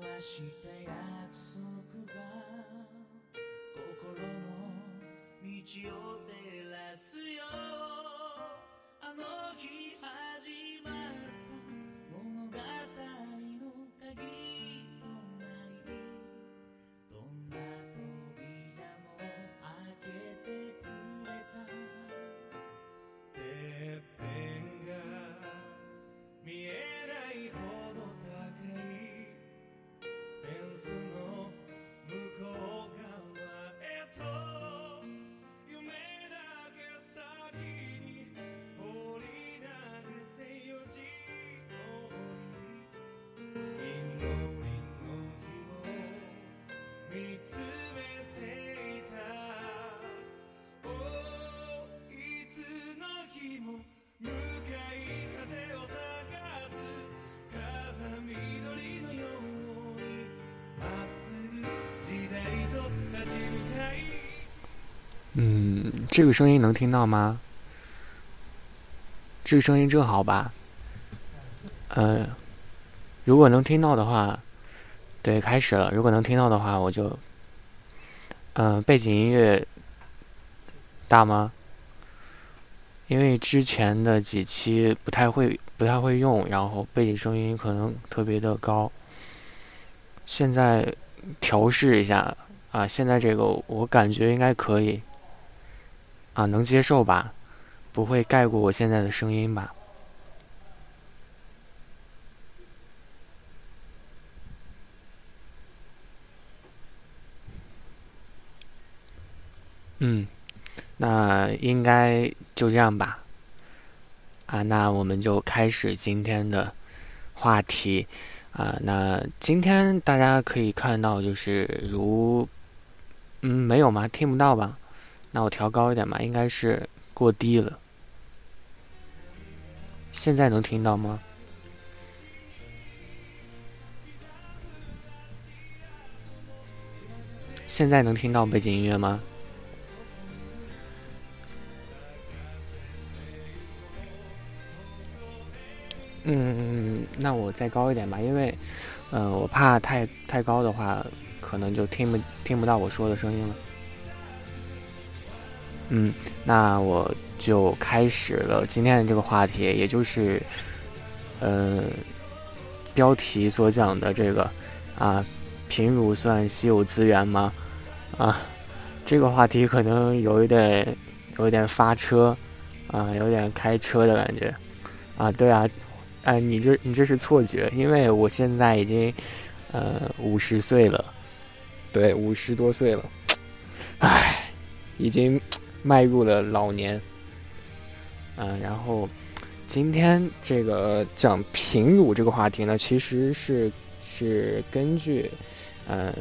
关系嗯，这个声音能听到吗？这个声音正好吧。嗯，如果能听到的话，对，开始了。如果能听到的话，我就，嗯，背景音乐大吗？因为之前的几期不太会，不太会用，然后背景声音可能特别的高。现在调试一下啊，现在这个我感觉应该可以。啊，能接受吧？不会盖过我现在的声音吧？嗯，那应该就这样吧。啊，那我们就开始今天的话题。啊，那今天大家可以看到，就是如，嗯，没有吗？听不到吧？那我调高一点吧，应该是过低了。现在能听到吗？现在能听到背景音乐吗？嗯，那我再高一点吧，因为，嗯、我怕太太高的话，可能就听不听不到我说的声音了。嗯，那我就开始了今天的这个话题，也就是，呃，标题所讲的这个啊，贫乳算稀有资源吗？啊，这个话题可能有一点，有一点发车，啊，有点开车的感觉，啊，对啊，哎、你这你这是错觉，因为我现在已经，呃，五十岁了，对，五十多岁了，唉，已经。迈入了老年，嗯、然后今天这个讲贫乳这个话题呢，其实是是根据，嗯、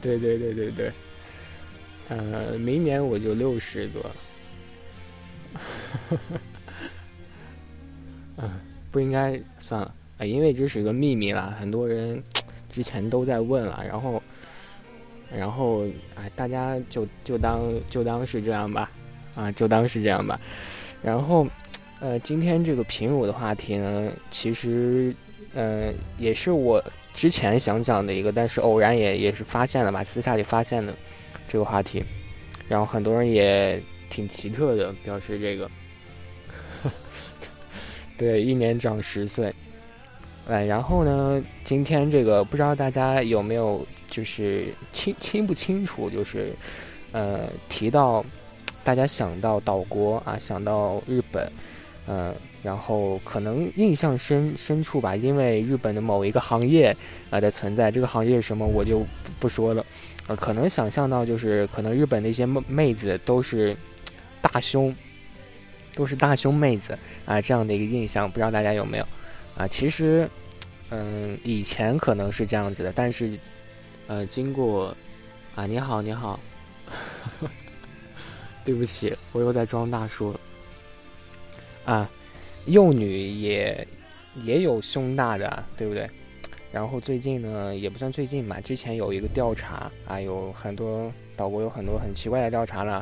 对对对对对，呃，明年我就六十多，嗯、不应该算了啊、因为这是个秘密啦，很多人之前都在问了，然后。然后，哎，大家就就当就当是这样吧，啊，就当是这样吧。然后，呃，今天这个贫乳的话题呢，其实，呃，也是我之前想讲的一个，但是偶然也也是发现了吧，私下里发现的这个话题。然后很多人也挺奇特的，表示这个，对，一年长十岁。哎，然后呢，今天这个不知道大家有没有。就是清清不清楚，就是，呃，提到大家想到岛国啊，想到日本，呃，然后可能印象深深处吧，因为日本的某一个行业啊的存在，这个行业是什么我就不不说了，呃，可能想象到就是可能日本的一些妹妹子都是大胸，都是大胸妹子啊这样的一个印象，不知道大家有没有啊？其实，嗯，以前可能是这样子的，但是。呃，经过，啊，你好，你好，对不起，我又在装大叔。啊，幼女也也有胸大的，对不对？然后最近呢，也不算最近吧，之前有一个调查啊，有很多岛国有很多很奇怪的调查了，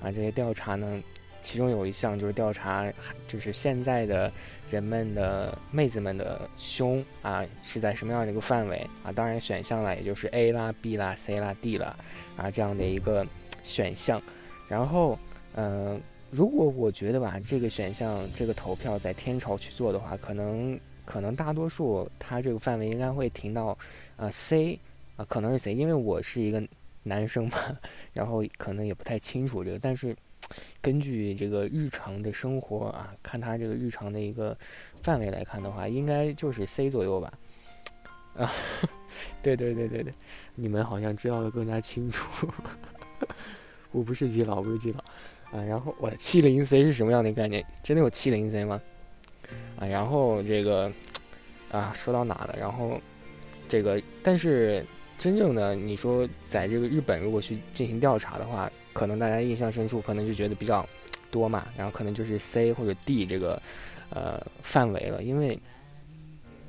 啊，这些调查呢，其中有一项就是调查，就是现在的人们的妹子们的胸啊是在什么样的一个范围啊？当然选项了，也就是 A 啦、B 啦、C 啦、D 啦啊这样的一个选项。然后，嗯，如果我觉得吧，这个选项这个投票在天朝去做的话，可能可能大多数它这个范围应该会停到啊 C 啊，可能是 C，因为我是一个男生嘛，然后可能也不太清楚这个，但是。根据这个日常的生活啊，看他这个日常的一个范围来看的话，应该就是 C 左右吧。啊，对对对对对，你们好像知道的更加清楚。我不是基佬，不是基佬啊。然后我七零 C 是什么样的概念？真的有七零 C 吗？啊，然后这个啊，说到哪了？然后这个，但是真正的你说在这个日本，如果去进行调查的话。可能大家印象深处，可能就觉得比较多嘛，然后可能就是 C 或者 D 这个呃范围了，因为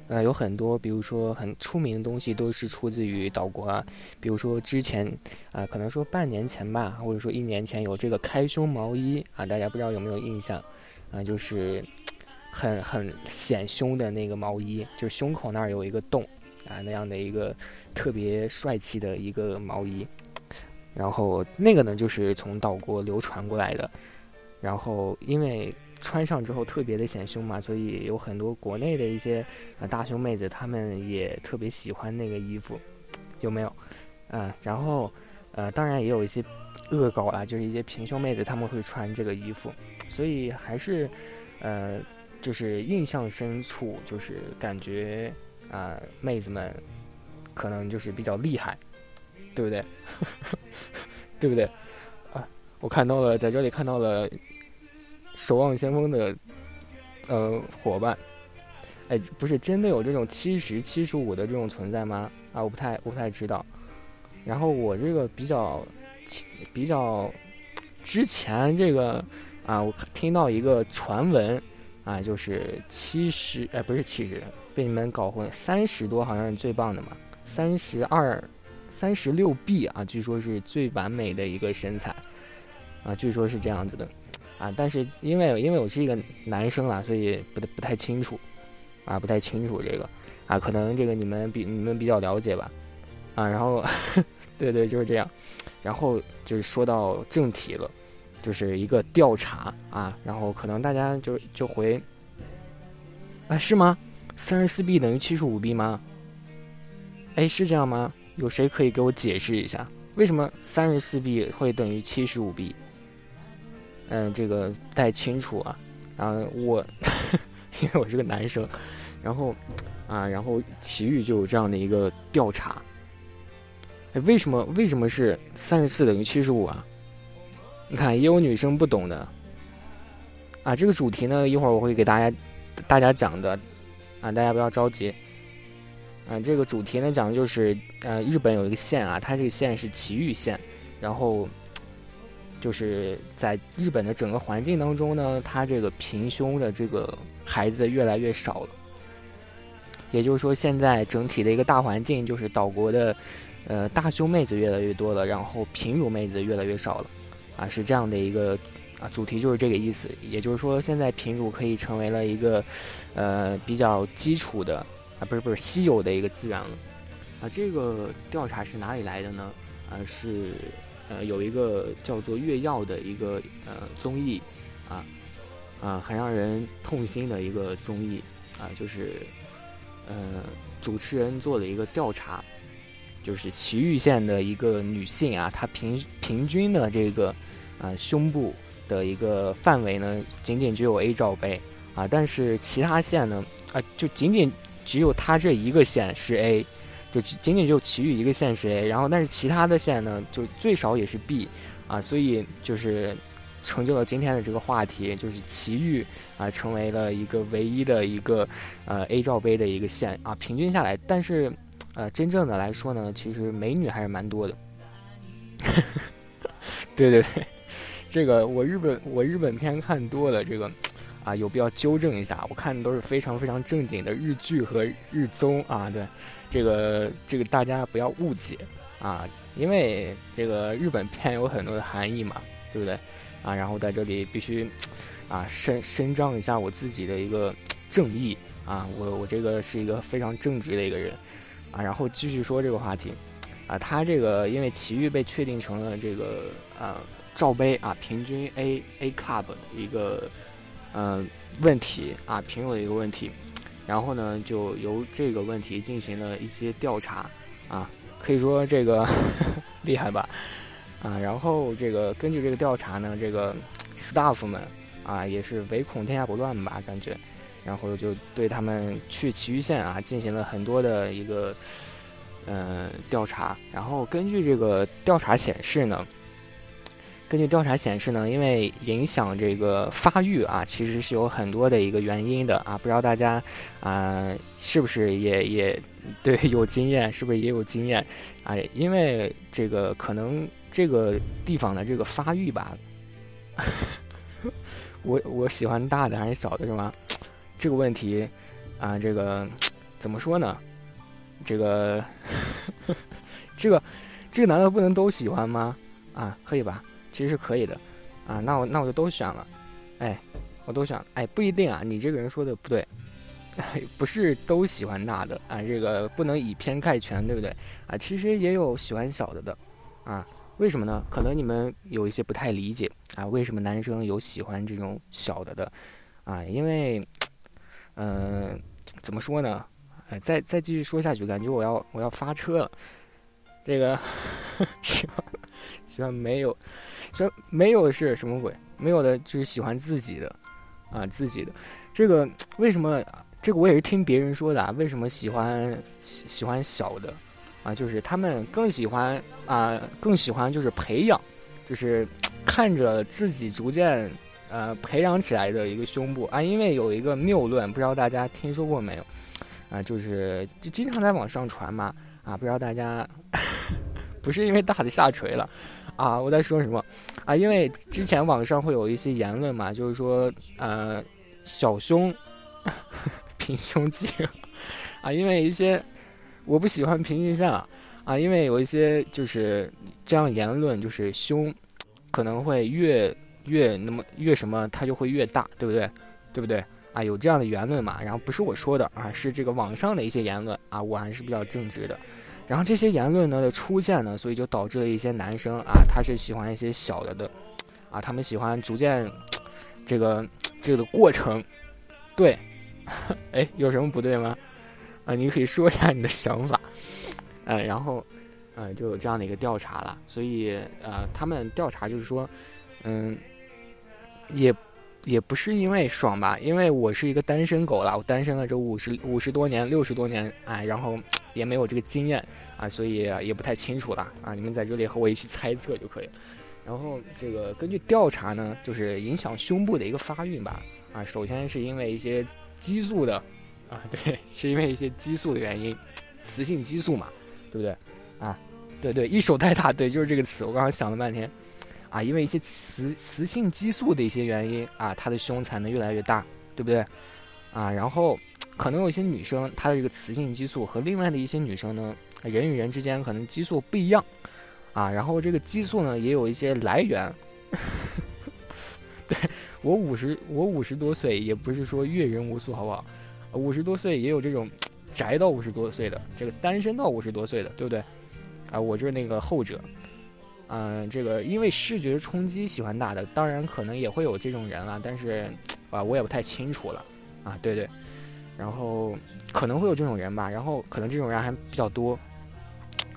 呃有很多，比如说很出名的东西都是出自于岛国啊，比如说之前啊，可能说半年前吧，或者说一年前有这个开胸毛衣啊，大家不知道有没有印象啊？就是很很显胸的那个毛衣，就是胸口那儿有一个洞啊，那样的一个特别帅气的一个毛衣。然后那个呢，就是从岛国流传过来的。然后因为穿上之后特别的显胸嘛，所以有很多国内的一些呃大胸妹子，她们也特别喜欢那个衣服，有没有？嗯，然后呃，当然也有一些恶搞啊，就是一些平胸妹子他们会穿这个衣服，所以还是呃，就是印象深处，就是感觉啊，妹子们可能就是比较厉害。对不对？对不对？啊，我看到了，在这里看到了《守望先锋》的呃伙伴。哎，不是真的有这种七十七十五的这种存在吗？啊，我不太我不太知道。然后我这个比较比较之前这个啊，我听到一个传闻啊，就是七十哎，不是七十，被你们搞混，三十多好像是最棒的嘛，三十二。三十六 B 啊，据说是最完美的一个身材，啊，据说是这样子的，啊，但是因为因为我是一个男生啦，所以不不太清楚，啊，不太清楚这个，啊，可能这个你们比你们比较了解吧，啊，然后，对对，就是这样，然后就是说到正题了，就是一个调查啊，然后可能大家就就回，啊，是吗？三十四 B 等于七十五 B 吗？哎，是这样吗？有谁可以给我解释一下，为什么三十四 B 会等于七十五 B？嗯，这个不太清楚啊。然后我，因为我是个男生，然后啊，然后奇遇就有这样的一个调查。为什么为什么是三十四等于七十五啊？你看，也有女生不懂的。啊，这个主题呢，一会儿我会给大家大家讲的，啊，大家不要着急。嗯，这个主题呢讲的就是，呃，日本有一个县啊，它这个县是埼玉县，然后就是在日本的整个环境当中呢，它这个平胸的这个孩子越来越少了。也就是说，现在整体的一个大环境就是岛国的，呃，大胸妹子越来越多了，然后平乳妹子越来越少了，啊，是这样的一个啊主题就是这个意思。也就是说，现在平乳可以成为了一个，呃，比较基础的。不是不是稀有的一个资源了，啊，这个调查是哪里来的呢？啊，是呃有一个叫做《月曜》的一个呃综艺，啊啊很让人痛心的一个综艺，啊就是呃主持人做了一个调查，就是埼玉县的一个女性啊，她平平均的这个啊胸部的一个范围呢，仅仅只有 A 罩杯啊，但是其他县呢啊就仅仅。只有它这一个县是 A，就仅仅只有其余一个县是 A，然后但是其他的县呢，就最少也是 B，啊，所以就是成就了今天的这个话题，就是奇遇啊成为了一个唯一的一个呃 A 罩杯的一个县啊，平均下来，但是呃真正的来说呢，其实美女还是蛮多的。对对对，这个我日本我日本片看多了，这个。啊，有必要纠正一下，我看的都是非常非常正经的日剧和日综啊。对，这个这个大家不要误解啊，因为这个日本片有很多的含义嘛，对不对？啊，然后在这里必须啊伸伸张一下我自己的一个正义啊，我我这个是一个非常正直的一个人啊，然后继续说这个话题啊，他这个因为奇遇被确定成了这个啊罩杯啊平均 A A Cup 的一个嗯问题啊评入的一个问题。然后呢，就由这个问题进行了一些调查，啊，可以说这个 厉害吧，啊，然后这个根据这个调查呢，这个 staff 们啊也是唯恐天下不乱吧，感觉，然后就对他们去奇遇县啊进行了很多的一个嗯调查，然后根据这个调查显示呢。根据调查显示呢，因为影响这个发育啊，其实是有很多的一个原因的啊。不知道大家啊是不是也也对有经验，是不是也有经验啊？因为这个可能这个地方的这个发育吧，我我喜欢大的还是小的，是吗？这个问题啊，这个怎么说呢？这个 这个这个难道不能都喜欢吗？啊，可以吧？其实是可以的，啊，那我那我就都选了，哎，我都选，哎，不一定啊，你这个人说的不对，不是都喜欢大的啊，这个不能以偏概全，对不对？啊，其实也有喜欢小的的，啊，为什么呢？可能你们有一些不太理解。啊，为什么男生有喜欢这种小的的，啊，因为，嗯，怎么说呢？哎，再再继续说下去，感觉我要我要发车了，这个 喜欢喜欢没有。这没有是什么鬼？没有的就是喜欢自己的，啊，自己的。这个为什么？这个我也是听别人说的啊。为什么喜欢喜喜欢小的？啊，就是他们更喜欢啊，更喜欢就是培养，就是 看着自己逐渐呃培养起来的一个胸部啊。因为有一个谬论，不知道大家听说过没有？啊，就是就经常在网上传嘛。啊，不知道大家不是因为大的下垂了。啊，我在说什么？啊，因为之前网上会有一些言论嘛，就是说，呃，小胸，平胸肌，啊，因为一些我不喜欢平胸像，啊，因为有一些就是这样言论，就是胸可能会越越那么越什么，它就会越大，对不对？对不对？啊，有这样的言论嘛？然后不是我说的啊，是这个网上的一些言论啊，我还是比较正直的。然后这些言论呢的出现呢，所以就导致了一些男生啊，他是喜欢一些小的的，啊，他们喜欢逐渐这个这个过程，对，哎，有什么不对吗？啊，你可以说一下你的想法，呃，然后，呃，就有这样的一个调查了，所以呃，他们调查就是说，嗯，也。也不是因为爽吧，因为我是一个单身狗了，我单身了这五十五十多年、六十多年，哎，然后也没有这个经验啊，所以也不太清楚了啊。你们在这里和我一起猜测就可以。然后这个根据调查呢，就是影响胸部的一个发育吧，啊，首先是因为一些激素的，啊，对，是因为一些激素的原因，雌性激素嘛，对不对？啊，对对，一手太大，对，就是这个词，我刚刚想了半天。啊，因为一些雌雌性激素的一些原因啊，她的胸才能越来越大，对不对？啊，然后可能有一些女生，她的这个雌性激素和另外的一些女生呢，人与人之间可能激素不一样，啊，然后这个激素呢也有一些来源。对我五十，我五十多岁，也不是说阅人无数，好不好？五十多岁也有这种宅到五十多岁的，这个单身到五十多岁的，对不对？啊，我就是那个后者。嗯，这个因为视觉冲击喜欢大的，当然可能也会有这种人了，但是啊，我也不太清楚了啊。对对，然后可能会有这种人吧，然后可能这种人还比较多。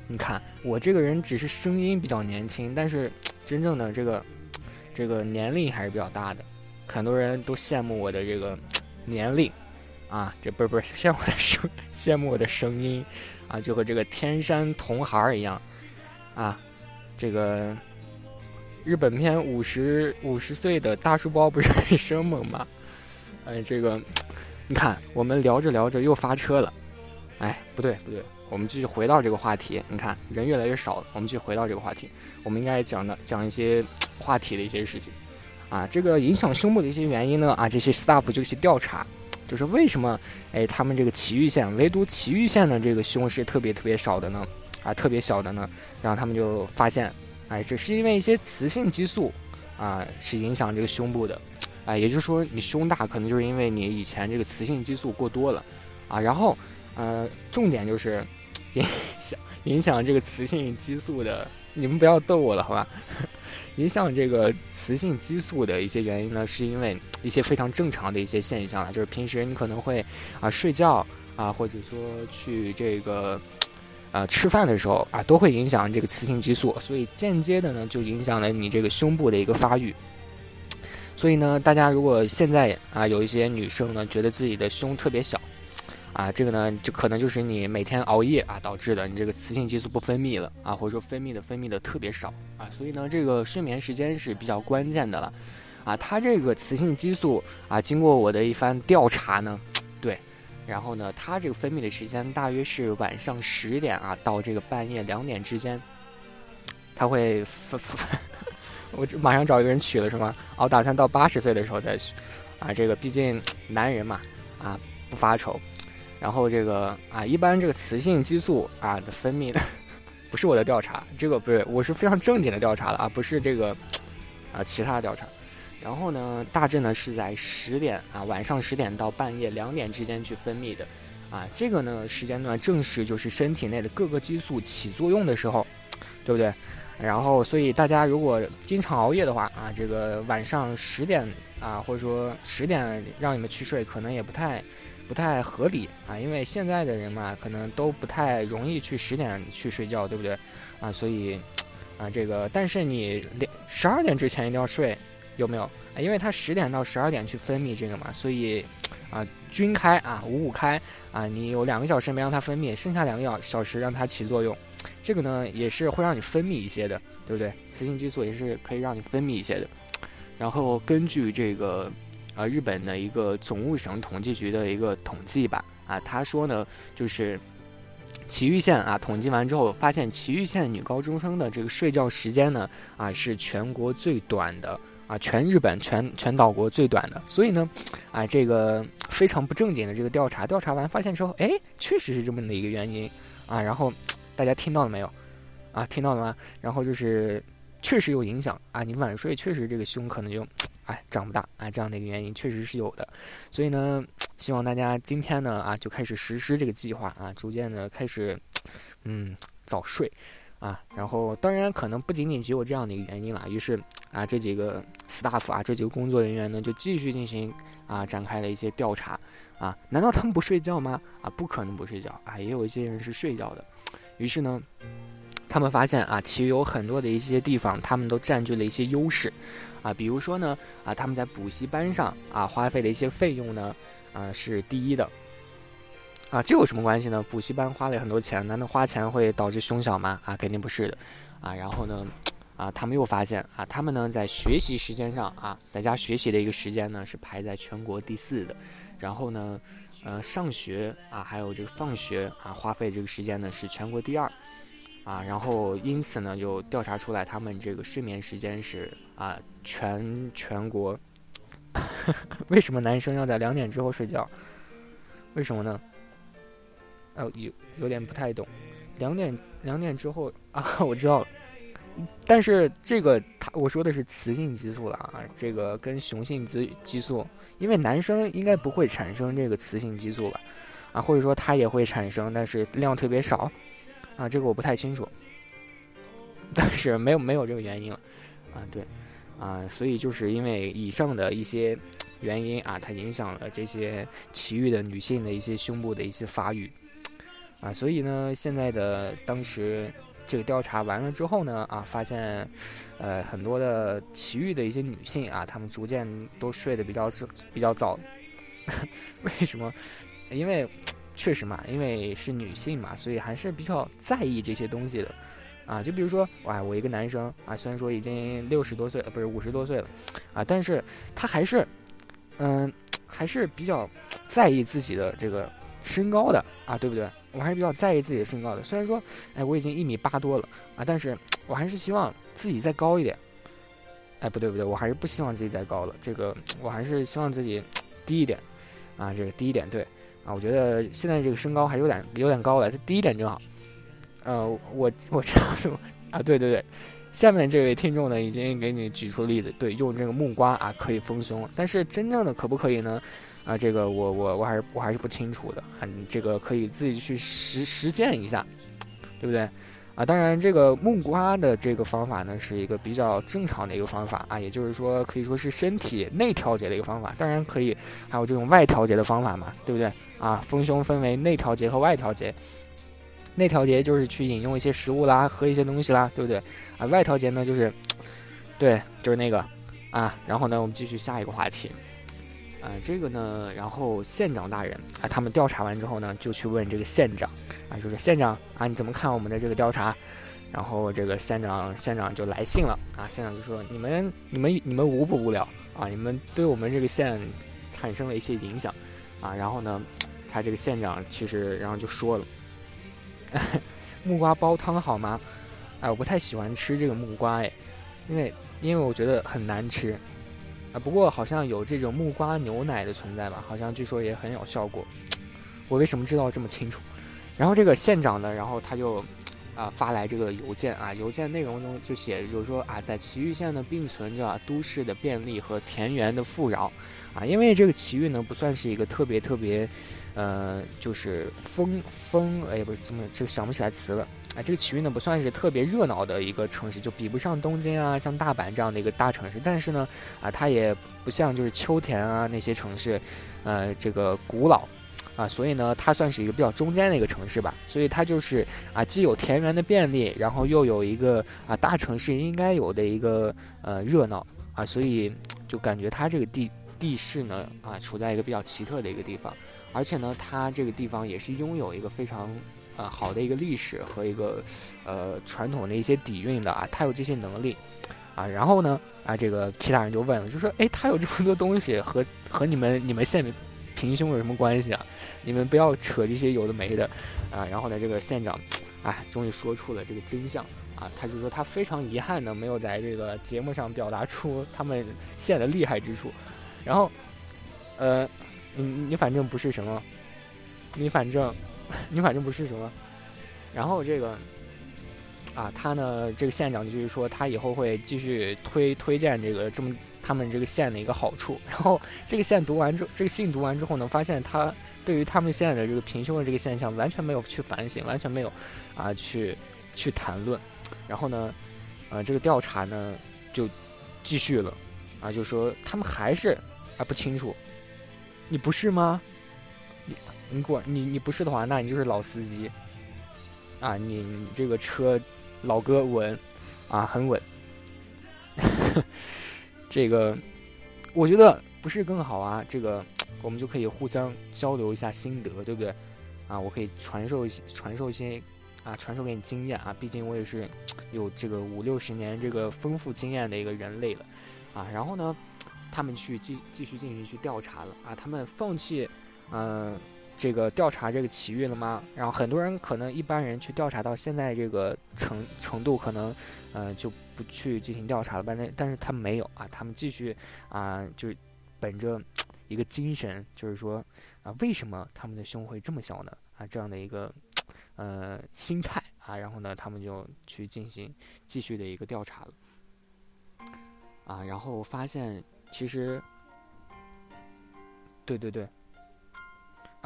你看我这个人只是声音比较年轻，但是真正的这个这个年龄还是比较大的，很多人都羡慕我的这个年龄啊，这不是不是羡慕我的声，羡慕我的声音啊，就和这个天山童孩儿一样啊。这个日本片五十五十岁的大书包不是很生猛吗？哎，这个你看，我们聊着聊着又发车了。哎，不对不对，我们继续回到这个话题。你看，人越来越少了，我们继续回到这个话题。我们应该讲的讲一些话题的一些事情啊。这个影响胸部的一些原因呢啊，这些 staff 就去调查，就是为什么哎他们这个奇遇县唯独奇遇县的这个胸是特别特别少的呢？啊，特别小的呢，然后他们就发现，哎，这是因为一些雌性激素啊是影响这个胸部的，啊，也就是说你胸大可能就是因为你以前这个雌性激素过多了，啊，然后呃重点就是 影响影响这个雌性激素的，你们不要逗我了好吧？影响这个雌性激素的一些原因呢，是因为一些非常正常的一些现象了就是平时你可能会啊睡觉啊，或者说去这个啊吃饭的时候啊，都会影响这个雌性激素，所以间接的呢就影响了你这个胸部的一个发育。所以呢，大家如果现在啊有一些女生呢觉得自己的胸特别小。啊，这个呢，就可能就是你每天熬夜啊导致的，你这个雌性激素不分泌了啊，或者说分泌的分泌的特别少啊，所以呢，这个睡眠时间是比较关键的了，啊，它这个雌性激素啊，经过我的一番调查呢，对，然后呢，它这个分泌的时间大约是晚上十点啊到这个半夜两点之间，它会分，我马上找一个人取了是吗？我打算到八十岁的时候再取，啊，这个毕竟男人嘛，啊，不发愁。然后这个啊，一般这个雌性激素啊的分泌的，不是我的调查，这个不是，我是非常正经的调查了啊，不是这个啊其他的调查。然后呢，大致呢是在十点啊，晚上十点到半夜两点之间去分泌的，啊，这个呢时间段正是就是身体内的各个激素起作用的时候，对不对？然后所以大家如果经常熬夜的话啊，这个晚上十点啊，或者说十点让你们去睡，可能也不太。不太合理啊，因为现在的人嘛，可能都不太容易去十点去睡觉，对不对？啊，所以，啊，这个，但是你两十二点之前一定要睡，有没有？啊，因为它十点到十二点去分泌这个嘛，所以，啊，均开啊，五五开啊，你有两个小时没让它分泌，剩下两个小小时让它起作用，这个呢也是会让你分泌一些的，对不对？雌性激素也是可以让你分泌一些的，然后根据这个。啊，日本的一个总务省统计局的一个统计吧，啊，他说呢，就是埼玉县啊，统计完之后发现，埼玉县女高中生的这个睡觉时间呢，啊，是全国最短的，啊，全日本全全岛国最短的。所以呢，啊，这个非常不正经的这个调查，调查完发现之后，哎，确实是这么的一个原因，啊，然后大家听到了没有？啊，听到了吗？然后就是确实有影响啊，你晚睡确实这个胸可能就。哎，长不大啊，这样的一个原因确实是有的，所以呢，希望大家今天呢啊就开始实施这个计划啊，逐渐的开始，嗯，早睡啊，然后当然可能不仅仅只有这样的一个原因了，于是啊这几个 staff 啊这几个工作人员呢就继续进行啊展开了一些调查啊，难道他们不睡觉吗？啊，不可能不睡觉啊，也有一些人是睡觉的，于是呢。他们发现啊，其余有很多的一些地方，他们都占据了一些优势，啊，比如说呢，啊，他们在补习班上啊花费的一些费用呢，啊是第一的，啊，这有什么关系呢？补习班花了很多钱，难道花钱会导致胸小吗？啊，肯定不是的，啊，然后呢，啊，他们又发现啊，他们呢在学习时间上啊，在家学习的一个时间呢是排在全国第四的，然后呢，呃，上学啊，还有这个放学啊，花费这个时间呢是全国第二。啊，然后因此呢，就调查出来，他们这个睡眠时间是啊，全全国，为什么男生要在两点之后睡觉？为什么呢？哦，有有点不太懂，两点两点之后啊，我知道了，但是这个他我说的是雌性激素了啊，这个跟雄性激激素，因为男生应该不会产生这个雌性激素吧？啊，或者说他也会产生，但是量特别少。啊，这个我不太清楚，但是没有没有这个原因，啊对，啊所以就是因为以上的一些原因啊，它影响了这些其余的女性的一些胸部的一些发育，啊所以呢，现在的当时这个调查完了之后呢，啊发现，呃很多的其余的一些女性啊，她们逐渐都睡得比较早比较早，为什么？因为。确实嘛，因为是女性嘛，所以还是比较在意这些东西的，啊，就比如说，哇，我一个男生啊，虽然说已经六十多岁，不是五十多岁了，啊，但是他还是，嗯，还是比较在意自己的这个身高的啊，对不对？我还是比较在意自己的身高的。虽然说，哎，我已经一米八多了啊，但是我还是希望自己再高一点。哎，不对不对，我还是不希望自己再高了，这个我还是希望自己低一点，啊，这个低一点，对。啊，我觉得现在这个身高还有点有点高了，它低一点正好。呃，我我这样说啊，对对对，下面这位听众呢，已经给你举出例子，对，用这个木瓜啊可以丰胸，但是真正的可不可以呢？啊，这个我我我还是我还是不清楚的啊，你这个可以自己去实实践一下，对不对？啊，当然这个木瓜的这个方法呢，是一个比较正常的一个方法啊，也就是说可以说是身体内调节的一个方法，当然可以还有这种外调节的方法嘛，对不对？啊，丰胸分为内调节和外调节。内调节就是去饮用一些食物啦，喝一些东西啦，对不对？啊，外调节呢就是，对，就是那个，啊，然后呢，我们继续下一个话题，啊，这个呢，然后县长大人啊，他们调查完之后呢，就去问这个县长，啊，就是县长啊，你怎么看我们的这个调查？然后这个县长县长就来信了，啊，县长就说你们你们你们无不无聊啊？你们对我们这个县产生了一些影响，啊，然后呢，他这个县长其实然后就说了。木瓜煲汤好吗？哎，我不太喜欢吃这个木瓜哎，因为因为我觉得很难吃啊。不过好像有这种木瓜牛奶的存在吧？好像据说也很有效果。我为什么知道这么清楚？然后这个县长呢，然后他就啊发来这个邮件啊，邮件内容中就写就是说啊，在祁玉县呢并存着都市的便利和田园的富饶啊，因为这个祁玉呢不算是一个特别特别。呃，就是风风，哎，不是怎么这个想不起来词了。啊，这个奇遇呢不算是特别热闹的一个城市，就比不上东京啊，像大阪这样的一个大城市。但是呢，啊，它也不像就是秋田啊那些城市，呃，这个古老，啊，所以呢，它算是一个比较中间的一个城市吧。所以它就是啊，既有田园的便利，然后又有一个啊大城市应该有的一个呃热闹啊，所以就感觉它这个地地势呢啊，处在一个比较奇特的一个地方。而且呢，它这个地方也是拥有一个非常，呃，好的一个历史和一个，呃，传统的一些底蕴的啊，他有这些能力，啊，然后呢，啊，这个其他人就问了，就说，哎，他有这么多东西，和和你们你们县平胸有什么关系啊？你们不要扯这些有的没的，啊，然后呢，这个县长，哎，终于说出了这个真相，啊，他就说他非常遗憾呢，没有在这个节目上表达出他们县的厉害之处，然后，呃。你你反正不是什么，你反正，你反正不是什么，然后这个，啊，他呢，这个县长就是说，他以后会继续推推荐这个这么他们这个县的一个好处。然后这个县读完之后，这个信读完之后呢，发现他对于他们县的这个平胸的这个现象完全没有去反省，完全没有啊去去谈论。然后呢，呃，这个调查呢就继续了，啊，就说他们还是啊不清楚。你不是吗？你你果你你不是的话，那你就是老司机啊！你你这个车老哥稳啊，很稳。这个我觉得不是更好啊？这个我们就可以互相交流一下心得，对不对？啊，我可以传授传授一些啊，传授给你经验啊！毕竟我也是有这个五六十年这个丰富经验的一个人类了啊！然后呢？他们去继继续进行去调查了啊！他们放弃，嗯，这个调查这个奇遇了吗？然后很多人可能一般人去调查到现在这个程程度，可能，呃，就不去进行调查了。但是但是他没有啊，他们继续啊，就本着一个精神，就是说啊，为什么他们的胸会这么小呢？啊，这样的一个呃心态啊，然后呢，他们就去进行继续的一个调查了啊，然后发现。其实，对对对，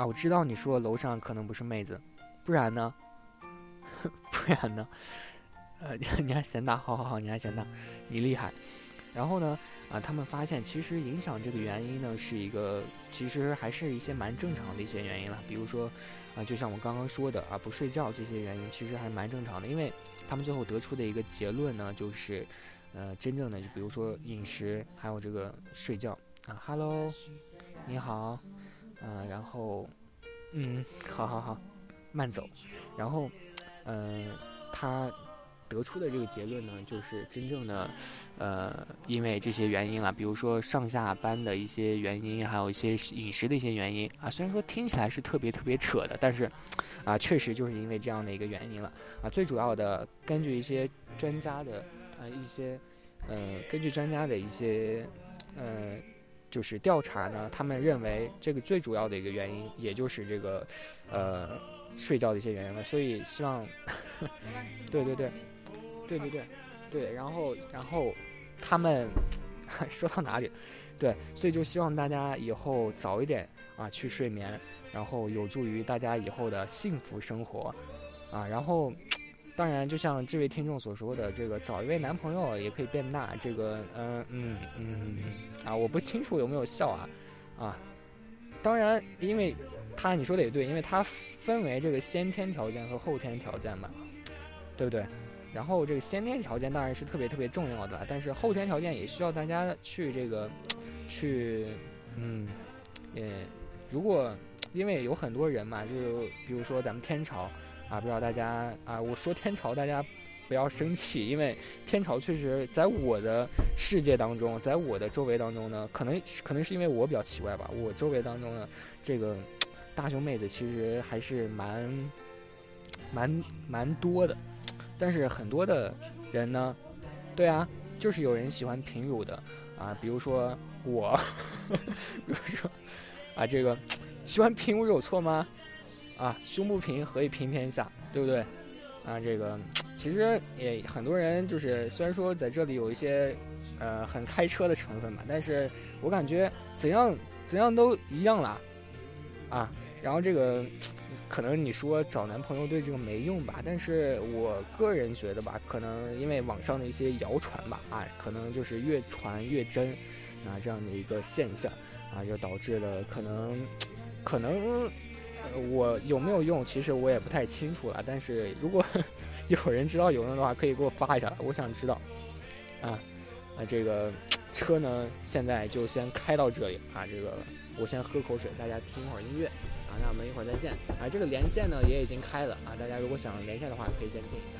啊，我知道你说楼上可能不是妹子，不然呢？不然呢？呃，你还嫌大？好好好，你还嫌大，你厉害。然后呢？啊，他们发现其实影响这个原因呢，是一个其实还是一些蛮正常的一些原因了。比如说，啊，就像我刚刚说的啊，不睡觉这些原因，其实还是蛮正常的。因为他们最后得出的一个结论呢，就是。呃，真正的就比如说饮食，还有这个睡觉啊，Hello，你好，呃，然后，嗯，好好好，慢走，然后，呃，他得出的这个结论呢，就是真正的，呃，因为这些原因了，比如说上下班的一些原因，还有一些饮食的一些原因。啊，虽然说听起来是特别特别扯的，但是，啊，确实就是因为这样的一个原因了。啊，最主要的根据一些专家的。呃，一些，呃，根据专家的一些，呃，就是调查呢，他们认为这个最主要的一个原因，也就是这个，呃，睡觉的一些原因了。所以希望，对对对，对对对，对，然后然后他们 说到哪里？对，所以就希望大家以后早一点啊去睡眠，然后有助于大家以后的幸福生活啊。然后当然，就像这位听众所说的，这个找一位男朋友也可以变大。这个嗯嗯嗯啊，我不清楚有没有效啊啊。当然，因为他你说的也对，因为它分为这个先天条件和后天条件嘛，对不对？然后这个先天条件当然是特别特别重要的，但是后天条件也需要大家去这个去嗯，呃，如果因为有很多人嘛，就比如说咱们天朝啊，不知道大家啊，我说天朝大家不要生气，因为天朝确实在我的世界当中，在我的周围当中呢，可能可能是因为我比较奇怪吧，我周围当中呢，这个大胸妹子其实还是蛮蛮蛮多的。但是很多的人呢，对啊，就是有人喜欢平乳的啊，比如说我，比如说啊，这个 喜欢平乳有错吗？啊，胸不平何以平天下，对不对？啊，这个其实也很多人就是虽然说在这里有一些呃很开车的成分吧，但是我感觉怎样怎样都一样啦，啊，然后这个。可能你说找男朋友对这个没用吧，但是我个人觉得吧，可能因为网上的一些谣传吧，啊，可能就是越传越真，啊，这样的一个现象，啊，就导致了可能，可能我有没有用，其实我也不太清楚了。但是如果 有人知道有用的话，可以给我发一下，我想知道。啊，啊，这个 车呢，现在就先开到这里啊，这个我先喝口水，大家听会儿音乐。啊，那我们一会儿再见。啊，这个连线呢也已经开了啊，大家如果想连线的话，可以先进一下。